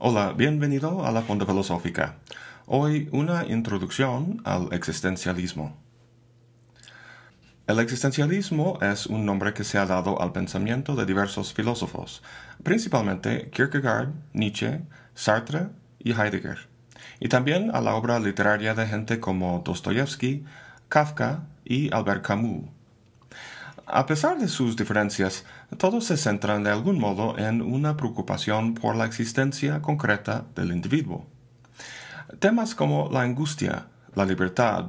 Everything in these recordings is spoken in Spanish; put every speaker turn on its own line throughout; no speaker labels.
Hola, bienvenido a la Fonda Filosófica. Hoy una introducción al existencialismo. El existencialismo es un nombre que se ha dado al pensamiento de diversos filósofos, principalmente Kierkegaard, Nietzsche, Sartre y Heidegger, y también a la obra literaria de gente como Dostoyevsky, Kafka y Albert Camus. A pesar de sus diferencias, todos se centran de algún modo en una preocupación por la existencia concreta del individuo. Temas como la angustia, la libertad,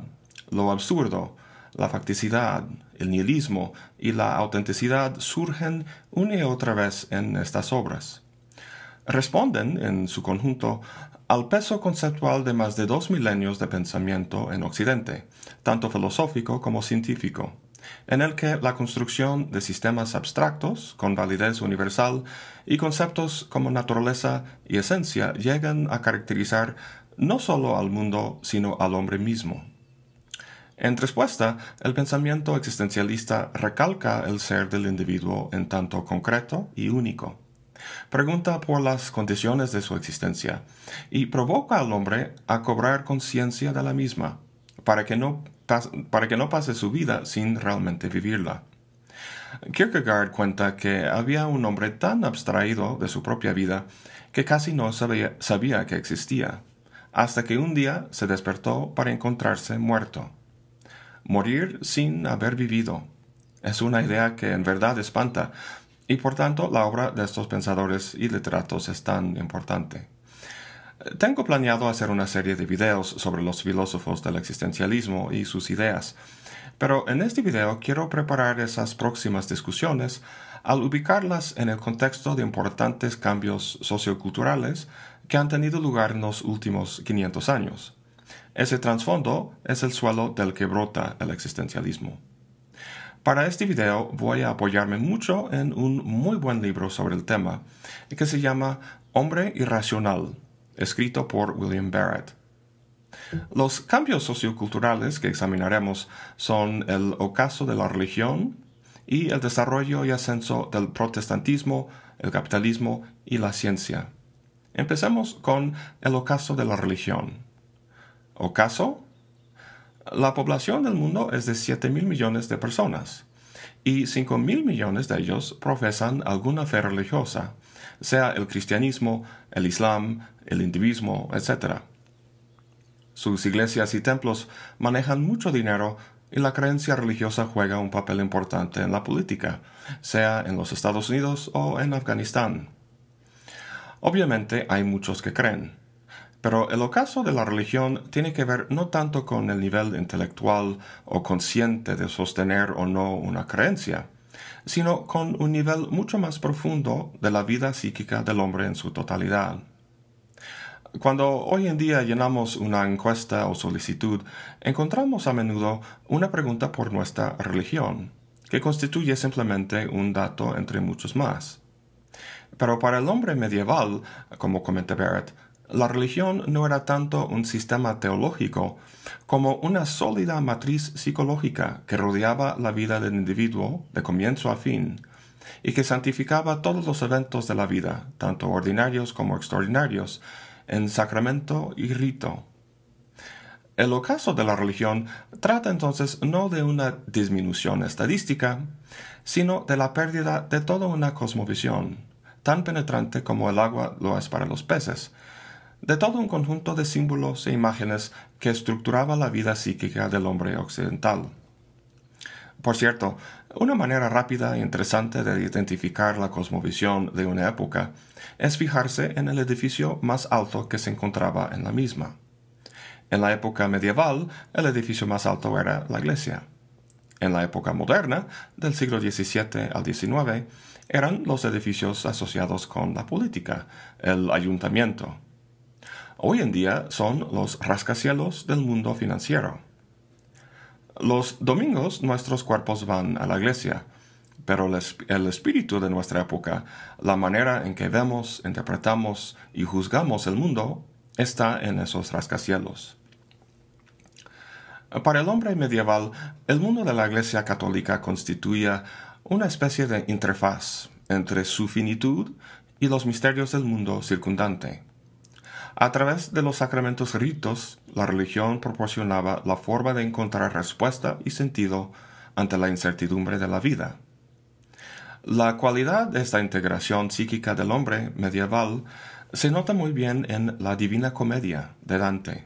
lo absurdo, la facticidad, el nihilismo y la autenticidad surgen una y otra vez en estas obras. Responden, en su conjunto, al peso conceptual de más de dos milenios de pensamiento en Occidente, tanto filosófico como científico, en el que la construcción de sistemas abstractos con validez universal y conceptos como naturaleza y esencia llegan a caracterizar no solo al mundo, sino al hombre mismo. En respuesta, el pensamiento existencialista recalca el ser del individuo en tanto concreto y único. Pregunta por las condiciones de su existencia y provoca al hombre a cobrar conciencia de la misma, para que, no, para que no pase su vida sin realmente vivirla. Kierkegaard cuenta que había un hombre tan abstraído de su propia vida que casi no sabía, sabía que existía, hasta que un día se despertó para encontrarse muerto morir sin haber vivido. Es una idea que en verdad espanta, y por tanto la obra de estos pensadores y literatos es tan importante. Tengo planeado hacer una serie de videos sobre los filósofos del existencialismo y sus ideas, pero en este video quiero preparar esas próximas discusiones al ubicarlas en el contexto de importantes cambios socioculturales que han tenido lugar en los últimos 500 años. Ese trasfondo es el suelo del que brota el existencialismo. Para este video voy a apoyarme mucho en un muy buen libro sobre el tema, que se llama Hombre Irracional, escrito por William Barrett. Los cambios socioculturales que examinaremos son el ocaso de la religión y el desarrollo y ascenso del protestantismo, el capitalismo y la ciencia. Empecemos con el ocaso de la religión. ¿Ocaso? La población del mundo es de 7 mil millones de personas y 5 mil millones de ellos profesan alguna fe religiosa, sea el cristianismo, el islam, el hinduismo, etc. Sus iglesias y templos manejan mucho dinero y la creencia religiosa juega un papel importante en la política, sea en los Estados Unidos o en Afganistán. Obviamente hay muchos que creen, pero el ocaso de la religión tiene que ver no tanto con el nivel intelectual o consciente de sostener o no una creencia, sino con un nivel mucho más profundo de la vida psíquica del hombre en su totalidad. Cuando hoy en día llenamos una encuesta o solicitud, encontramos a menudo una pregunta por nuestra religión, que constituye simplemente un dato entre muchos más. Pero para el hombre medieval, como comenta Barrett, la religión no era tanto un sistema teológico como una sólida matriz psicológica que rodeaba la vida del individuo de comienzo a fin y que santificaba todos los eventos de la vida, tanto ordinarios como extraordinarios, en sacramento y rito. El ocaso de la religión trata entonces no de una disminución estadística, sino de la pérdida de toda una cosmovisión, tan penetrante como el agua lo es para los peces, de todo un conjunto de símbolos e imágenes que estructuraba la vida psíquica del hombre occidental. Por cierto, una manera rápida e interesante de identificar la cosmovisión de una época es fijarse en el edificio más alto que se encontraba en la misma. En la época medieval, el edificio más alto era la iglesia. En la época moderna, del siglo XVII al XIX, eran los edificios asociados con la política, el ayuntamiento, hoy en día son los rascacielos del mundo financiero. Los domingos nuestros cuerpos van a la iglesia, pero el espíritu de nuestra época, la manera en que vemos, interpretamos y juzgamos el mundo, está en esos rascacielos. Para el hombre medieval, el mundo de la Iglesia católica constituía una especie de interfaz entre su finitud y los misterios del mundo circundante A través de los sacramentos ritos, la religión proporcionaba la forma de encontrar respuesta y sentido ante la incertidumbre de la vida. La cualidad de esta integración psíquica del hombre medieval se nota muy bien en la Divina Comedia de Dante.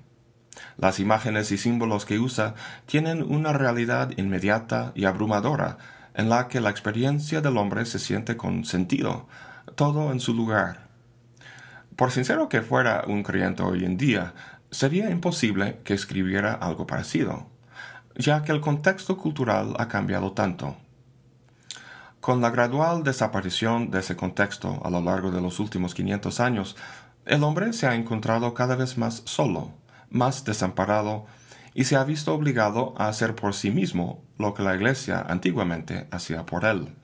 Las imágenes y símbolos que usa tienen una realidad inmediata y abrumadora en la que la experiencia del hombre se siente con sentido, todo en su lugar. Por sincero que fuera un creyente hoy en día, sería imposible que escribiera algo parecido, ya que el contexto cultural ha cambiado tanto. Con la gradual desaparición de ese contexto a lo largo de los últimos 500 años, el hombre se ha encontrado cada vez más solo, más desamparado, y se ha visto obligado a hacer por sí mismo lo que la Iglesia antiguamente hacía por él.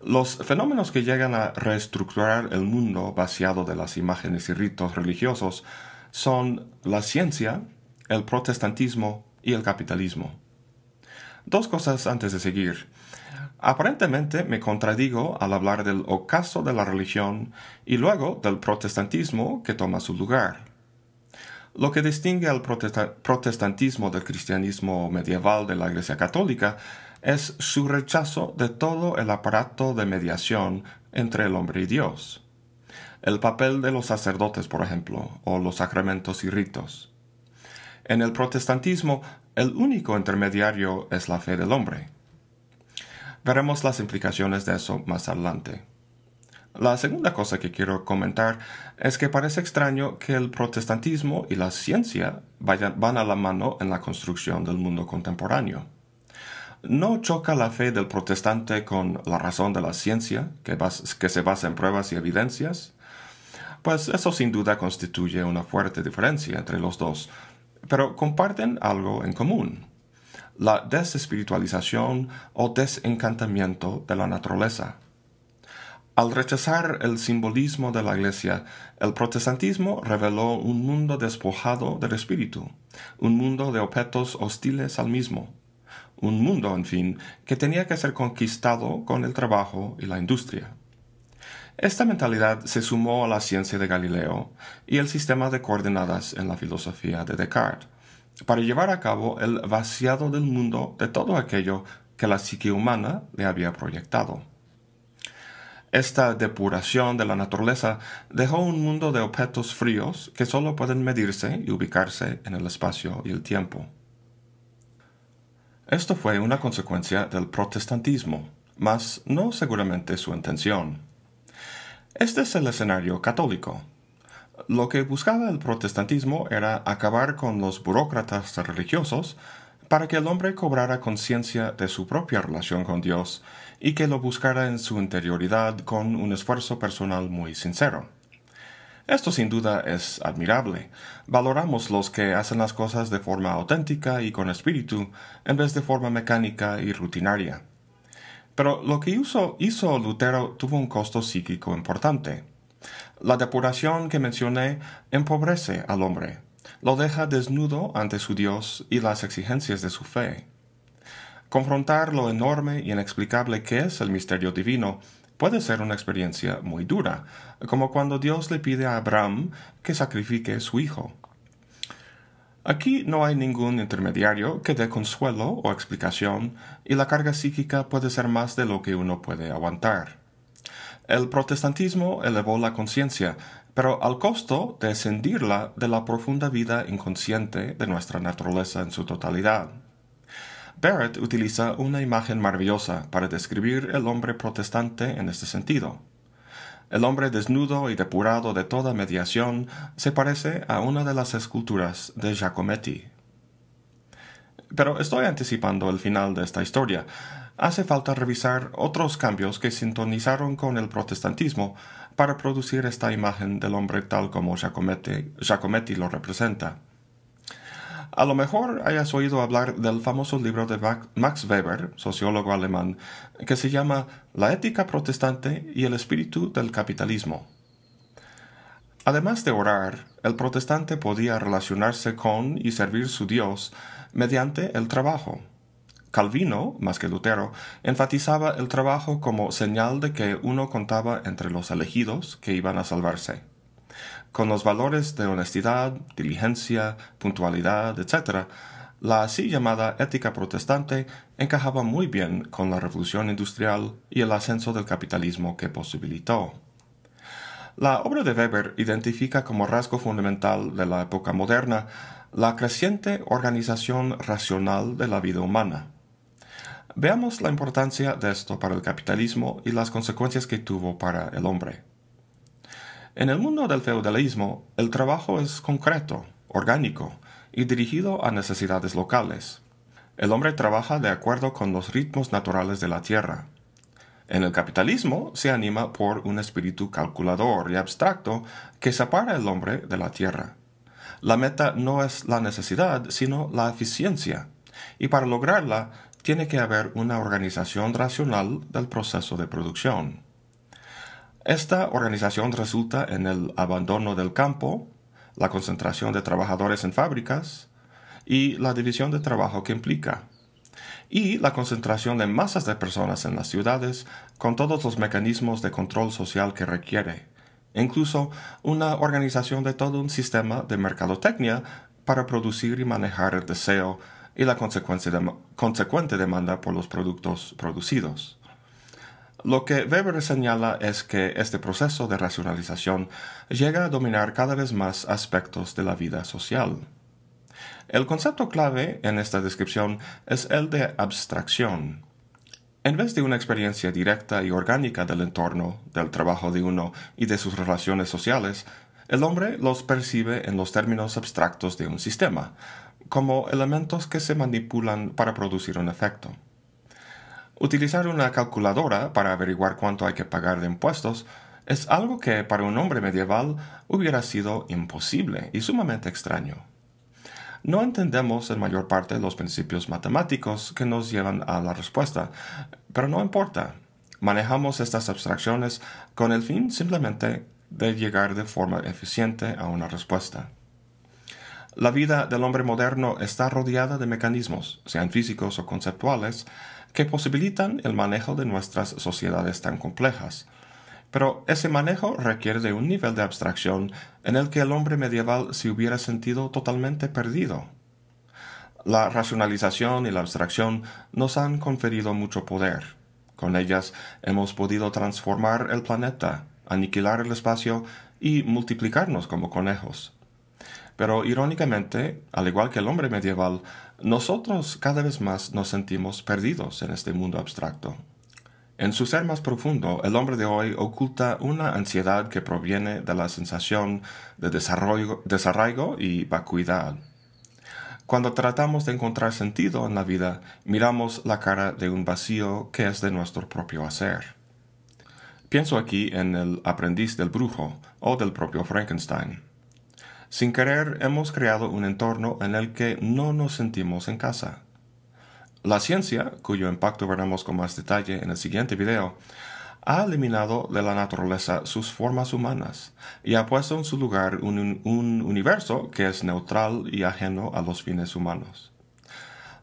Los fenómenos que llegan a reestructurar el mundo vaciado de las imágenes y ritos religiosos son la ciencia, el protestantismo y el capitalismo. Dos cosas antes de seguir. Aparentemente me contradigo al hablar del ocaso de la religión y luego del protestantismo que toma su lugar. Lo que distingue al protestantismo del cristianismo medieval de la Iglesia Católica es su rechazo de todo el aparato de mediación entre el hombre y Dios. El papel de los sacerdotes, por ejemplo, o los sacramentos y ritos. En el protestantismo, el único intermediario es la fe del hombre. Veremos las implicaciones de eso más adelante. La segunda cosa que quiero comentar es que parece extraño que el protestantismo y la ciencia vayan, van a la mano en la construcción del mundo contemporáneo. ¿No choca la fe del protestante con la razón de la ciencia, que, se basa en pruebas y evidencias? Pues eso sin duda constituye una fuerte diferencia entre los dos, pero comparten algo en común la desespiritualización o desencantamiento de la naturaleza. Al rechazar el simbolismo de la Iglesia, el protestantismo reveló un mundo despojado del espíritu, un mundo de objetos hostiles al mismo, un mundo, en fin, que tenía que ser conquistado con el trabajo y la industria. Esta mentalidad se sumó a la ciencia de Galileo y el sistema de coordenadas en la filosofía de Descartes, para llevar a cabo el vaciado del mundo de todo aquello que la psique humana le había proyectado. Esta depuración de la naturaleza dejó un mundo de objetos fríos que solo pueden medirse y ubicarse en el espacio y el tiempo. Esto fue una consecuencia del protestantismo, mas no seguramente su intención. Este es el escenario católico, lo que buscaba el protestantismo era acabar con los burócratas religiosos para que el hombre cobrara conciencia de su propia relación con Dios y que lo buscara en su interioridad con un esfuerzo personal muy sincero. Esto sin duda es admirable. Valoramos los que hacen las cosas de forma auténtica y con espíritu, en vez de forma mecánica y rutinaria. Pero lo que hizo, Lutero tuvo un costo psíquico importante. La depuración que mencioné empobrece al hombre, lo deja desnudo ante su Dios y las exigencias de su fe. Confrontar lo enorme y inexplicable que es el misterio divino puede ser una experiencia muy dura, como cuando Dios le pide a Abraham que sacrifique su hijo. Aquí no hay ningún intermediario que dé consuelo o explicación, y la carga psíquica puede ser más de lo que uno puede aguantar. El protestantismo elevó la conciencia, pero al costo de escindirla de la profunda vida inconsciente de nuestra naturaleza en su totalidad. Barrett utiliza una imagen maravillosa para describir el hombre protestante en este sentido. El hombre desnudo y depurado de toda mediación se parece a una de las esculturas de Giacometti. Pero estoy anticipando el final de esta historia hace falta revisar otros cambios que sintonizaron con el protestantismo para producir esta imagen del hombre tal como Giacometti, lo representa. A lo mejor hayas oído hablar del famoso libro de Max Weber, sociólogo alemán, que se llama La ética protestante y el espíritu del capitalismo. Además de orar, el protestante podía relacionarse con y servir su Dios mediante el trabajo. Calvino, más que Lutero, enfatizaba el trabajo como señal de que uno contaba entre los elegidos que iban a salvarse. Con los valores de honestidad, diligencia, puntualidad, etc., la así llamada ética protestante encajaba muy bien con la revolución industrial y el ascenso del capitalismo que posibilitó. La obra de Weber identifica como rasgo fundamental de la época moderna la creciente organización racional de la vida humana. Veamos la importancia de esto para el capitalismo y las consecuencias que tuvo para el hombre. En el mundo del feudalismo, el trabajo es concreto, orgánico y dirigido a necesidades locales. El hombre trabaja de acuerdo con los ritmos naturales de la tierra. En el capitalismo se anima por un espíritu calculador y abstracto que separa al hombre de la tierra. La meta no es la necesidad, sino la eficiencia, y para lograrla tiene que haber una organización racional del proceso de producción. Esta organización resulta en el abandono del campo, la concentración de trabajadores en fábricas y la división de trabajo que implica, y la concentración de masas de personas en las ciudades con todos los mecanismos de control social que requiere, incluso una organización de todo un sistema de mercadotecnia para producir y manejar el deseo y la consecuente demanda por los productos producidos. Lo que Weber señala es que este proceso de racionalización llega a dominar cada vez más aspectos de la vida social. El concepto clave en esta descripción es el de abstracción. En vez de una experiencia directa y orgánica del entorno, del trabajo de uno y de sus relaciones sociales, el hombre los percibe en los términos abstractos de un sistema, como elementos que se manipulan para producir un efecto. Utilizar una calculadora para averiguar cuánto hay que pagar de impuestos es algo que para un hombre medieval hubiera sido imposible y sumamente extraño. No entendemos en mayor parte los principios matemáticos que nos llevan a la respuesta, pero no importa. Manejamos estas abstracciones con el fin simplemente de llegar de forma eficiente a una respuesta. La vida del hombre moderno está rodeada de mecanismos, sean físicos o conceptuales, que posibilitan el manejo de nuestras sociedades tan complejas. Pero ese manejo requiere de un nivel de abstracción en el que el hombre medieval se hubiera sentido totalmente perdido. La racionalización y la abstracción nos han conferido mucho poder. Con ellas hemos podido transformar el planeta, aniquilar el espacio y multiplicarnos como conejos. Pero irónicamente, al igual que el hombre medieval, nosotros cada vez más nos sentimos perdidos en este mundo abstracto. En su ser más profundo, el hombre de hoy oculta una ansiedad que proviene de la sensación de desarraigo, y vacuidad. Cuando tratamos de encontrar sentido en la vida, miramos la cara de un vacío que es de nuestro propio hacer. Pienso aquí en el aprendiz del brujo o del propio Frankenstein. Sin querer hemos creado un entorno en el que no nos sentimos en casa. La ciencia, cuyo impacto veremos con más detalle en el siguiente video, ha eliminado de la naturaleza sus formas humanas y ha puesto en su lugar un, un, universo que es neutral y ajeno a los fines humanos.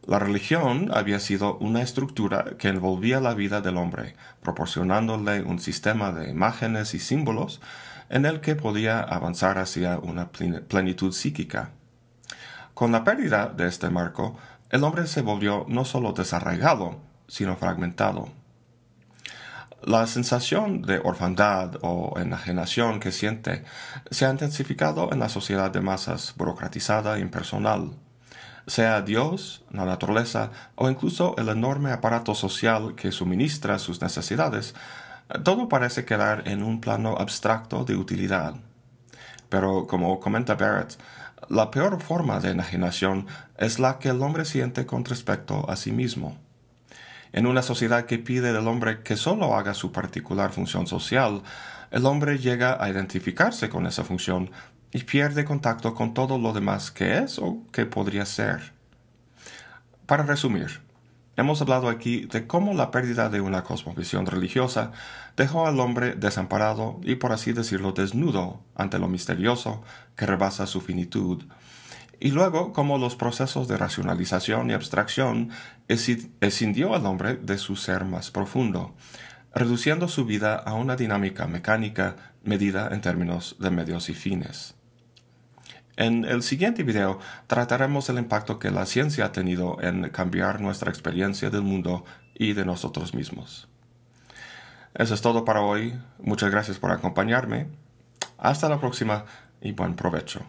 La religión había sido una estructura que envolvía la vida del hombre, proporcionándole un sistema de imágenes y símbolos en el que podía avanzar hacia una plenitud psíquica. Con la pérdida de este marco, el hombre se volvió no solo desarraigado, sino fragmentado. La sensación de orfandad o enajenación que siente se ha intensificado en la sociedad de masas burocratizada e impersonal. Sea Dios, la naturaleza o incluso el enorme aparato social que suministra sus necesidades, todo parece quedar en un plano abstracto de utilidad. Pero, como comenta Barrett, la peor forma de enajenación es la que el hombre siente con respecto a sí mismo. En una sociedad que pide del hombre que solo haga su particular función social, el hombre llega a identificarse con esa función y pierde contacto con todo lo demás que es o que podría ser. Para resumir, Hemos hablado aquí de cómo la pérdida de una cosmovisión religiosa dejó al hombre desamparado y por así decirlo desnudo ante lo misterioso que rebasa su finitud, y luego cómo los procesos de racionalización y abstracción escindió al hombre de su ser más profundo, reduciendo su vida a una dinámica mecánica medida en términos de medios y fines. En el siguiente video trataremos el impacto que la ciencia ha tenido en cambiar nuestra experiencia del mundo y de nosotros mismos. Eso es todo para hoy. Muchas gracias por acompañarme. Hasta la próxima y buen provecho.